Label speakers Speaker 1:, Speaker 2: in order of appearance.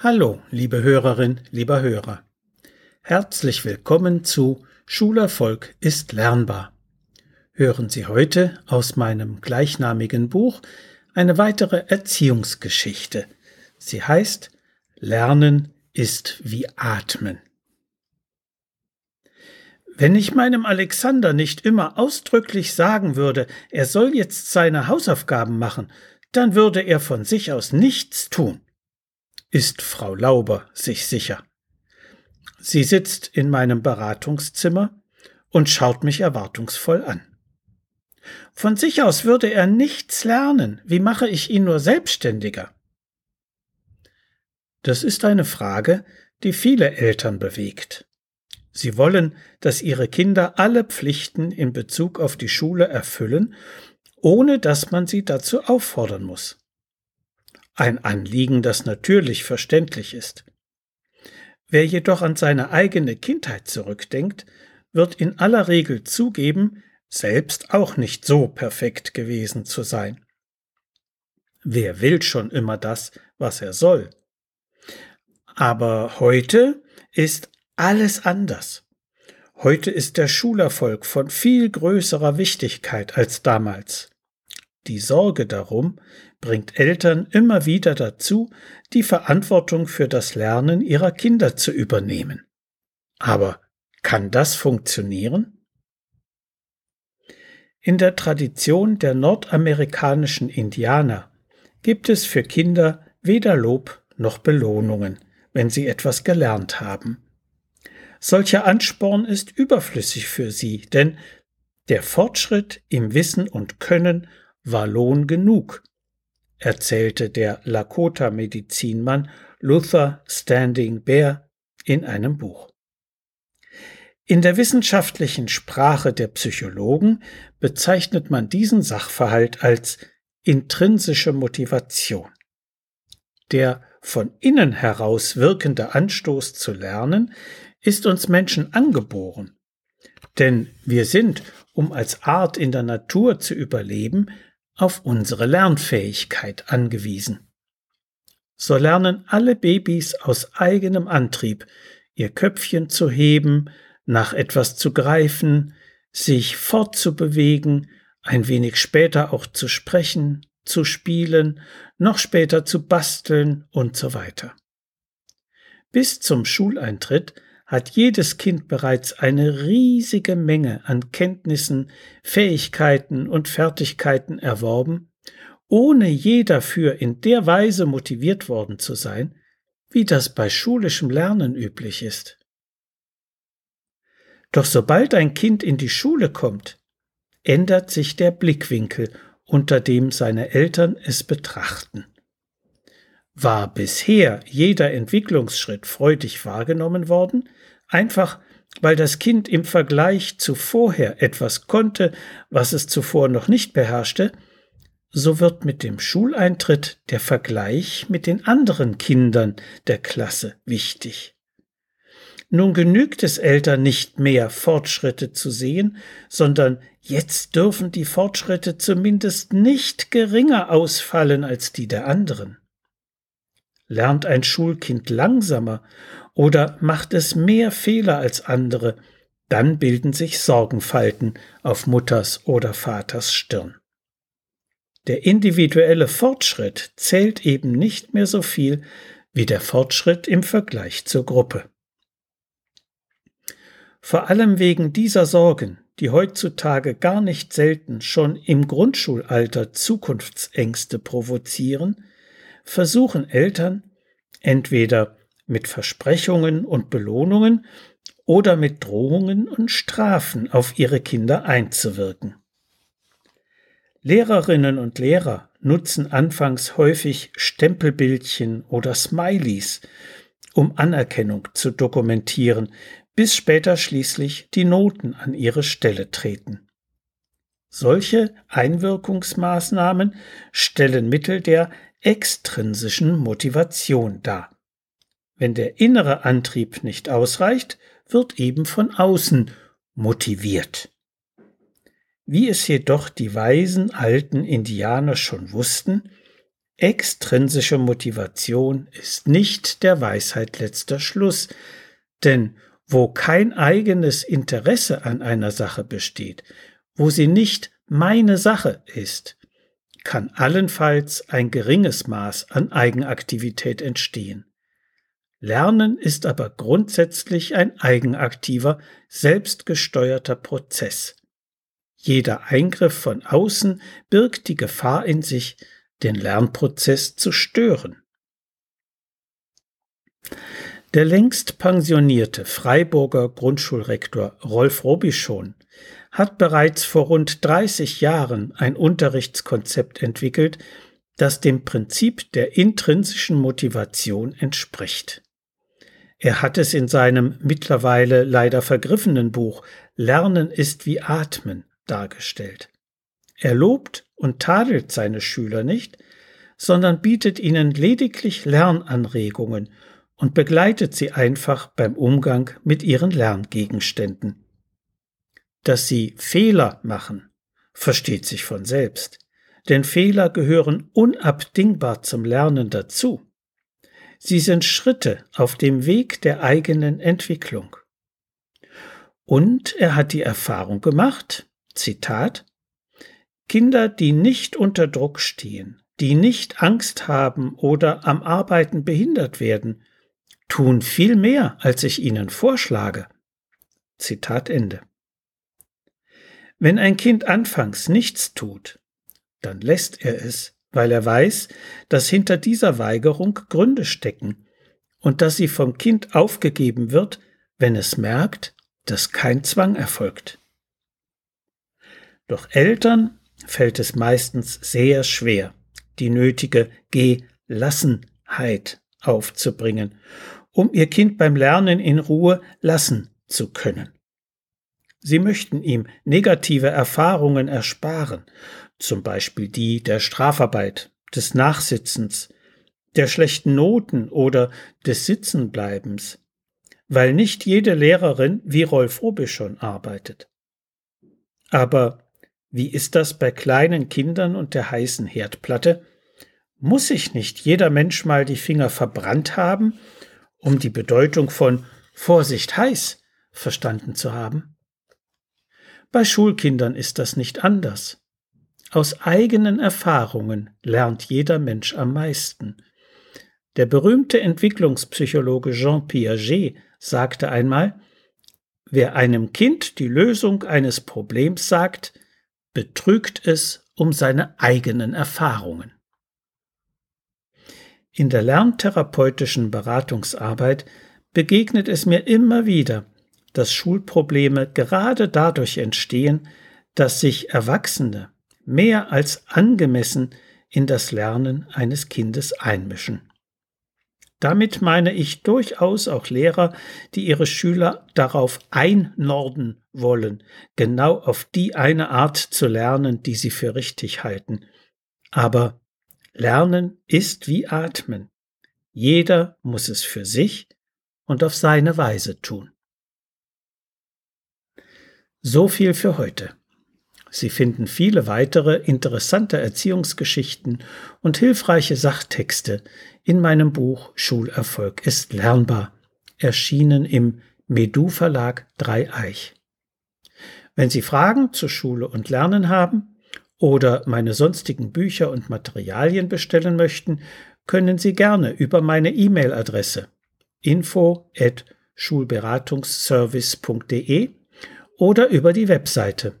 Speaker 1: Hallo, liebe Hörerin, lieber Hörer. Herzlich willkommen zu Schulerfolg ist lernbar. Hören Sie heute aus meinem gleichnamigen Buch eine weitere Erziehungsgeschichte. Sie heißt Lernen ist wie Atmen. Wenn ich meinem Alexander nicht immer ausdrücklich sagen würde, er soll jetzt seine Hausaufgaben machen, dann würde er von sich aus nichts tun ist Frau Lauber sich sicher. Sie sitzt in meinem Beratungszimmer und schaut mich erwartungsvoll an. Von sich aus würde er nichts lernen. Wie mache ich ihn nur selbstständiger? Das ist eine Frage, die viele Eltern bewegt. Sie wollen, dass ihre Kinder alle Pflichten in Bezug auf die Schule erfüllen, ohne dass man sie dazu auffordern muss ein Anliegen, das natürlich verständlich ist. Wer jedoch an seine eigene Kindheit zurückdenkt, wird in aller Regel zugeben, selbst auch nicht so perfekt gewesen zu sein. Wer will schon immer das, was er soll? Aber heute ist alles anders. Heute ist der Schulerfolg von viel größerer Wichtigkeit als damals. Die Sorge darum bringt Eltern immer wieder dazu, die Verantwortung für das Lernen ihrer Kinder zu übernehmen. Aber kann das funktionieren? In der Tradition der nordamerikanischen Indianer gibt es für Kinder weder Lob noch Belohnungen, wenn sie etwas gelernt haben. Solcher Ansporn ist überflüssig für sie, denn der Fortschritt im Wissen und Können war Lohn genug, erzählte der Lakota-Medizinmann Luther Standing Bear in einem Buch. In der wissenschaftlichen Sprache der Psychologen bezeichnet man diesen Sachverhalt als intrinsische Motivation. Der von innen heraus wirkende Anstoß zu lernen ist uns Menschen angeboren. Denn wir sind, um als Art in der Natur zu überleben, auf unsere Lernfähigkeit angewiesen. So lernen alle Babys aus eigenem Antrieb, ihr Köpfchen zu heben, nach etwas zu greifen, sich fortzubewegen, ein wenig später auch zu sprechen, zu spielen, noch später zu basteln und so weiter. Bis zum Schuleintritt hat jedes Kind bereits eine riesige Menge an Kenntnissen, Fähigkeiten und Fertigkeiten erworben, ohne je dafür in der Weise motiviert worden zu sein, wie das bei schulischem Lernen üblich ist. Doch sobald ein Kind in die Schule kommt, ändert sich der Blickwinkel, unter dem seine Eltern es betrachten. War bisher jeder Entwicklungsschritt freudig wahrgenommen worden, einfach weil das Kind im Vergleich zu vorher etwas konnte, was es zuvor noch nicht beherrschte, so wird mit dem Schuleintritt der Vergleich mit den anderen Kindern der Klasse wichtig. Nun genügt es Eltern nicht mehr, Fortschritte zu sehen, sondern jetzt dürfen die Fortschritte zumindest nicht geringer ausfallen als die der anderen. Lernt ein Schulkind langsamer oder macht es mehr Fehler als andere, dann bilden sich Sorgenfalten auf Mutters oder Vaters Stirn. Der individuelle Fortschritt zählt eben nicht mehr so viel wie der Fortschritt im Vergleich zur Gruppe. Vor allem wegen dieser Sorgen, die heutzutage gar nicht selten schon im Grundschulalter Zukunftsängste provozieren, versuchen Eltern, entweder mit Versprechungen und Belohnungen oder mit Drohungen und Strafen auf ihre Kinder einzuwirken. Lehrerinnen und Lehrer nutzen anfangs häufig Stempelbildchen oder Smileys, um Anerkennung zu dokumentieren, bis später schließlich die Noten an ihre Stelle treten. Solche Einwirkungsmaßnahmen stellen Mittel der extrinsischen Motivation dar. Wenn der innere Antrieb nicht ausreicht, wird eben von außen motiviert. Wie es jedoch die weisen alten Indianer schon wussten, Extrinsische Motivation ist nicht der Weisheit letzter Schluss, denn wo kein eigenes Interesse an einer Sache besteht, wo sie nicht meine Sache ist, kann allenfalls ein geringes Maß an Eigenaktivität entstehen. Lernen ist aber grundsätzlich ein eigenaktiver, selbstgesteuerter Prozess. Jeder Eingriff von außen birgt die Gefahr in sich, den Lernprozess zu stören. Der längst pensionierte Freiburger Grundschulrektor Rolf Robischon hat bereits vor rund 30 Jahren ein Unterrichtskonzept entwickelt, das dem Prinzip der intrinsischen Motivation entspricht. Er hat es in seinem mittlerweile leider vergriffenen Buch Lernen ist wie Atmen dargestellt. Er lobt und tadelt seine Schüler nicht, sondern bietet ihnen lediglich Lernanregungen und begleitet sie einfach beim Umgang mit ihren Lerngegenständen. Dass sie Fehler machen, versteht sich von selbst, denn Fehler gehören unabdingbar zum Lernen dazu. Sie sind Schritte auf dem Weg der eigenen Entwicklung. Und er hat die Erfahrung gemacht, Zitat, Kinder, die nicht unter Druck stehen, die nicht Angst haben oder am Arbeiten behindert werden, tun viel mehr, als ich ihnen vorschlage. Zitat Ende. Wenn ein Kind anfangs nichts tut, dann lässt er es, weil er weiß, dass hinter dieser Weigerung Gründe stecken und dass sie vom Kind aufgegeben wird, wenn es merkt, dass kein Zwang erfolgt. Doch Eltern fällt es meistens sehr schwer, die nötige Gelassenheit aufzubringen, um ihr Kind beim Lernen in Ruhe lassen zu können. Sie möchten ihm negative Erfahrungen ersparen, zum Beispiel die der Strafarbeit, des Nachsitzens, der schlechten Noten oder des Sitzenbleibens, weil nicht jede Lehrerin wie Rolf Rubischon arbeitet. Aber wie ist das bei kleinen Kindern und der heißen Herdplatte? Muss sich nicht jeder Mensch mal die Finger verbrannt haben, um die Bedeutung von Vorsicht heiß verstanden zu haben? Bei Schulkindern ist das nicht anders. Aus eigenen Erfahrungen lernt jeder Mensch am meisten. Der berühmte Entwicklungspsychologe Jean Piaget sagte einmal, Wer einem Kind die Lösung eines Problems sagt, betrügt es um seine eigenen Erfahrungen. In der lerntherapeutischen Beratungsarbeit begegnet es mir immer wieder, dass Schulprobleme gerade dadurch entstehen, dass sich Erwachsene mehr als angemessen in das Lernen eines Kindes einmischen. Damit meine ich durchaus auch Lehrer, die ihre Schüler darauf einnorden wollen, genau auf die eine Art zu lernen, die sie für richtig halten. Aber Lernen ist wie Atmen. Jeder muss es für sich und auf seine Weise tun. So viel für heute. Sie finden viele weitere interessante Erziehungsgeschichten und hilfreiche Sachtexte in meinem Buch Schulerfolg ist lernbar, erschienen im Medu Verlag Dreieich. Wenn Sie Fragen zu Schule und Lernen haben oder meine sonstigen Bücher und Materialien bestellen möchten, können Sie gerne über meine E-Mail-Adresse info at schulberatungsservice.de oder über die Webseite